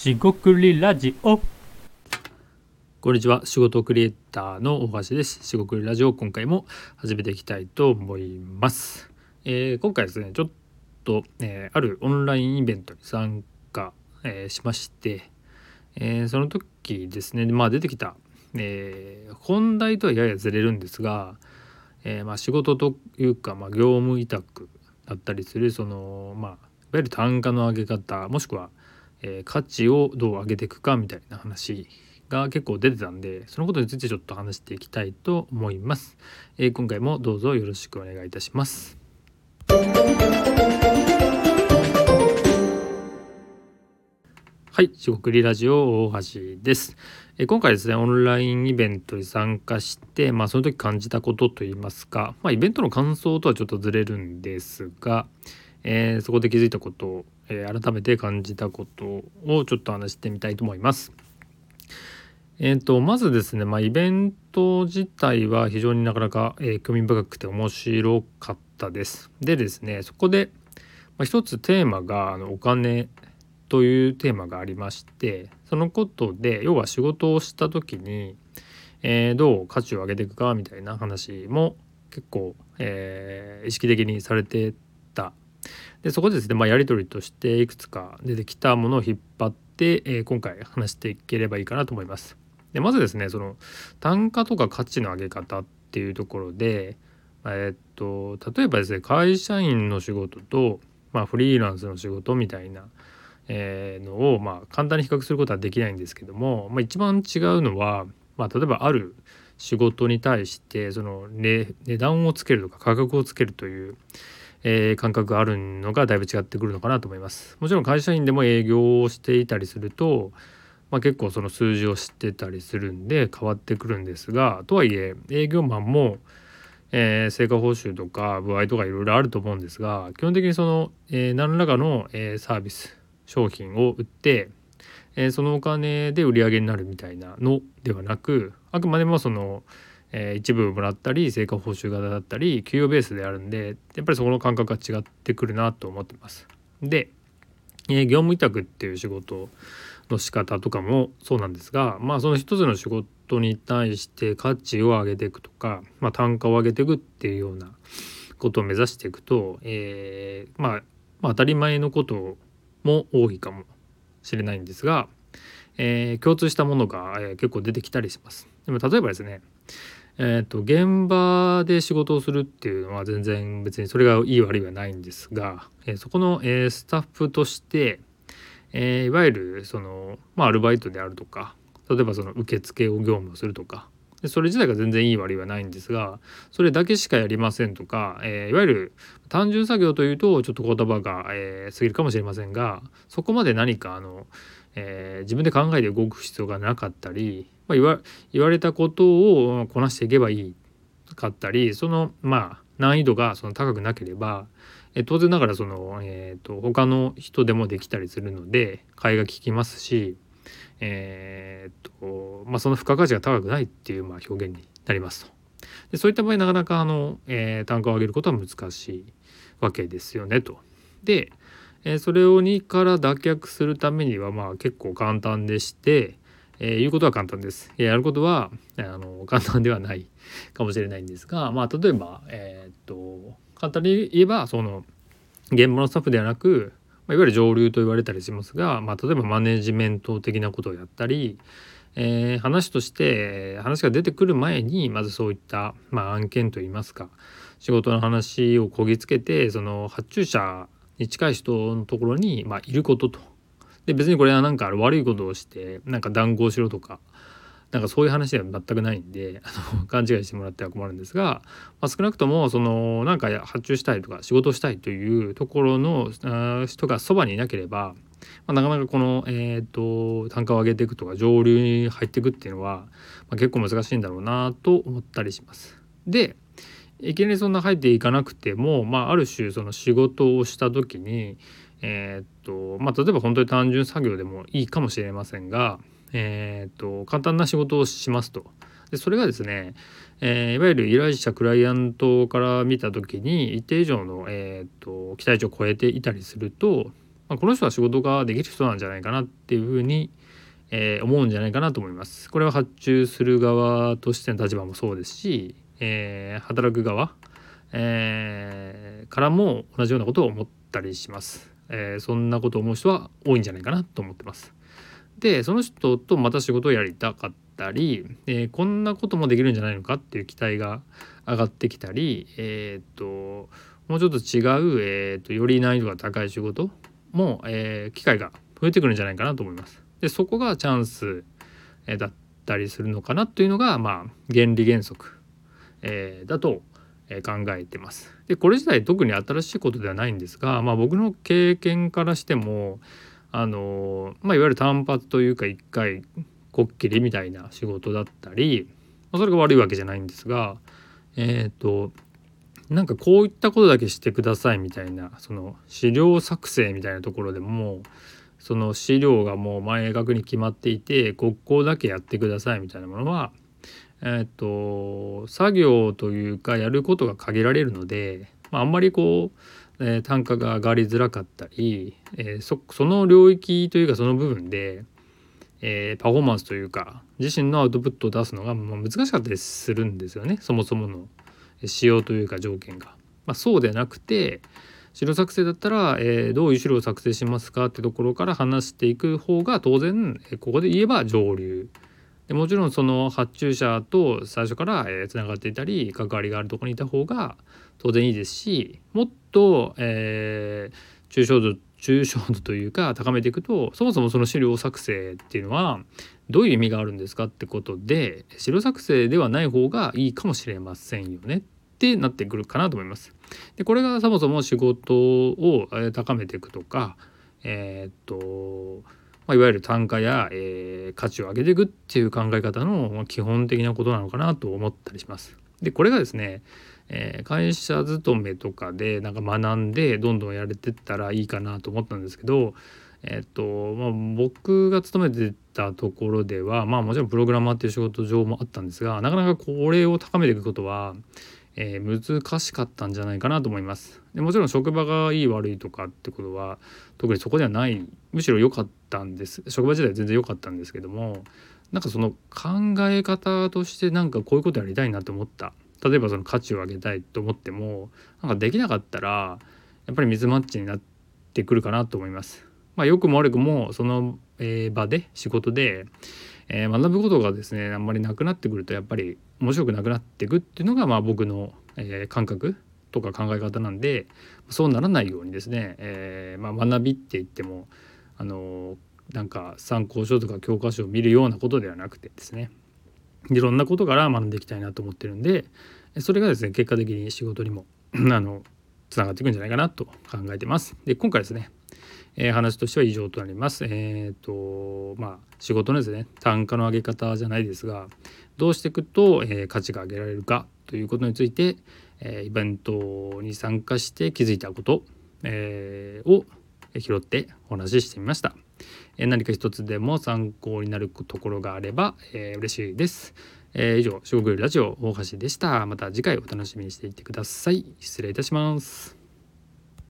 しごくりラジオ。こんにちは。仕事クリエイターの大橋です。仕事ラジオ今回も始めていきたいと思います、えー今回ですねちょっと、えーあるオンラインイベントに参加、えーしまして、えーその時ですねまあ出てきた、えー本題とはややずれるんですが、えーまあ、仕事というか、まあ、業務委託だったりするそのまあいわゆる単価の上げ方もしくは、えー価値をどう上げていくかみたいな話が結構出てたんでそのことについてちょっと話していきたいと思います、えー今回もどうぞよろしくお願いいたしますはい、四国リラジオ大橋です。えー今回ですね、オンラインイベントに参加して、まあその時感じたことといいますか、まあイベントの感想とはちょっとずれるんですが、えーそこで気づいたことを、えー改めて感じたことをちょっと話してみたいと思います。えー、とまずですね、まあ、イベント自体は非常になかなか、えー興味深くて面白かったです。でですねそこで、まあ、一つテーマがあのお金というテーマがありましてそのことで要は仕事をした時に、えーどう価値を上げていくかみたいな話も結構、えー意識的にされてたでそこでですね、まあ、やり取りとしていくつか出てきたものを引っ張って、えー今回話していければいいかなと思います。でまずですねその単価とか価値の上げ方っていうところで、えーっと例えばですね会社員の仕事と、まあ、フリーランスの仕事みたいな、えーのを、まあ、簡単に比較することはできないんですけども、まあ、一番違うのは、まあ、例えばある仕事に対してその、値段をつけるとか価格をつけるという、えー感覚があるのがだいぶ違ってくるのかなと思います。もちろん会社員でも営業をしていたりすると、まあ、結構その数字を知ってたりするんで変わってくるんですがとはいえ営業マンも、えー成果報酬とか歩合とかいろいろあると思うんですが基本的にその、えー何らかの、えーサービス商品を売って、えーそのお金で売り上げになるみたいなのではなくあくまでもその、えー一部もらったり成果報酬型だったり給与ベースであるんでやっぱりそこの感覚が違ってくるなと思ってます。で、えー業務委託っていう仕事の仕方とかもそうなんですがまあその一つの仕事に対して価値を上げていくとか、まあ、単価を上げていくっていうようなことを目指していくと、えーまあ、当たり前のことも多いかもしれないんですが、えー共通したものが、え結構出てきたりします。でも例えばですねえー、と現場で仕事をするっていうのは全然別にそれがいい悪いはないんですが、えーそこの、えースタッフとして、えーいわゆるその、まあ、アルバイトであるとか例えばその受付を業務するとかでそれ自体が全然いい悪いはないんですがそれだけしかやりませんとか、えーいわゆる単純作業というとちょっと言葉が、えー過ぎるかもしれませんがそこまで何かあの、えー自分で考えて動く必要がなかったり、まあ、言わ言われたことをこなしていけばいいかったりそのまあ難易度がその高くなければえ当然ながらその、えー、と他の人でもできたりするので買いが利きますし、えーとまあ、その付加価値が高くないっていうまあ表現になりますと。でそういった場合なかなかあの、えー単価を上げることは難しいわけですよねと。で、えーそれを2から脱却するためにはまあ結構簡単でして、えー言うことは簡単です。やることはあの簡単ではないかもしれないんですが、まあ、例えば、えーっと簡単に言えばその現場のスタッフではなく、まあ、いわゆる上流と言われたりしますが、まあ、例えばマネジメント的なことをやったり、えー話として話が出てくる前にまずそういった、まあ、案件といいますか仕事の話をこぎつけてその発注者に近い人のところに、まあ、いることと。で別にこれはなんか悪いことをしてなんか談合しろとかなんかそういう話では全くないんであの 勘違いしてもらっては困るんですが、まあ、少なくともそのなんか発注したいとか仕事したいというところの人がそばにいなければ、まあ、なかなかこの、えー、と単価を上げていくとか上流に入っていくっていうのは、まあ、結構難しいんだろうなと思ったりします。でいきなりそんな入っていかなくても、まあ、ある種その仕事をした時に、えーっとまあ、例えば本当に単純作業でもいいかもしれませんが、えーっと簡単な仕事をしますと。でそれがですね、えーいわゆる依頼者クライアントから見た時に一定以上の、えーっと期待値を超えていたりするとまあ、この人は仕事ができる人なんじゃないかなっていうふうに、えー、思うんじゃないかなと思います。これは発注する側としての立場もそうですし、えー、働く側、えー、からも同じようなことを思ったりします。えー、そんなことを思う人は多いんじゃないかなと思ってます。でその人とまた仕事をやりたかったり、えー、こんなこともできるんじゃないのかっていう期待が上がってきたり、えー、ともうちょっと違う、えー、とより難易度が高い仕事も、えー、機会が増えてくるんじゃないかなと思います。でそこがチャンス、え、だったりするのかなというのが、まあ、原理原則、えー、だと考えてます。でこれ自体特に新しいことではないんですが、まあ、僕の経験からしてもあの、まあ、いわゆる単発というか一回こっきりみたいな仕事だったり、まあ、それが悪いわけじゃないんですがえっ、ー、となんかこういったことだけしてくださいみたいなその資料作成みたいなところでもその資料がもう明確に決まっていてここだけやってくださいみたいなものはえっ、と作業というかやることが限られるので、まあ、あんまりこう、えー、単価が上がりづらかったり、えー、そその領域というかその部分で、えー、パフォーマンスというか自身のアウトプットを出すのが、まあ、難しかったりするんですよねそもそもの仕様というか条件が。まあ、そうでなくて資料作成だったら、えー、どういう資料を作成しますかってところから話していく方が当然ここで言えば上流でもちろんその発注者と最初からつながっていたり関わりがあるとこにいた方が当然いいですしもっと、えー、抽象度抽象度というか高めていくとそもそもその資料作成っていうのはどういう意味があるんですかってことで資料作成ではない方がいいかもしれませんよねってなってくるかなと思います。でこれがそもそも仕事を高めていくとかえー、っとまあ、いわゆる単価や、えー、価値を上げていくっていう考え方の基本的なことなのかなと思ったりします。でこれがですね、えー、会社勤めとかでなんか学んでどんどんやれてったらいいかなと思ったんですけど、えっとまあ、僕が勤めてたところではまあもちろんプログラマーっていう仕事上もあったんですがなかなかこれを高めていくことはえー、難しかったんじゃないかなと思いますでもちろん職場がいい悪いとかってことは特にそこではないむしろ良かったんです職場自体全然良かったんですけどもなんかその考え方としてなんかこういうことやりたいなと思った例えばその価値を上げたいと思ってもなんかできなかったらやっぱりミスマッチになってくるかなと思います。まあ、良くも悪くもその、場で仕事で、学ぶことがですねあんまりなくなってくるとやっぱり面白くなくなっていくっていうのがまあ僕の、感覚とか考え方なんでそうならないようにですね、えー、まあ、学びって言ってもあのなんか参考書とか教科書を見るようなことではなくてですねいろんなことから学んでいきたいなと思ってるんでそれがですね結果的に仕事にも あのつながっていくんじゃないかなと考えてます。で今回ですねえー、話としては以上となります。えっ、ー、とまあ仕事のですね単価の上げ方じゃないですがどうしていくと、えー、価値が上げられるかということについて、えイベントに参加して気づいたこと、えを拾ってお話ししてみました。え何か一つでも参考になるところがあれば、え嬉しいです。え以上、四国ラジオ大橋でした。また次回お楽しみにしていってください。失礼いたします。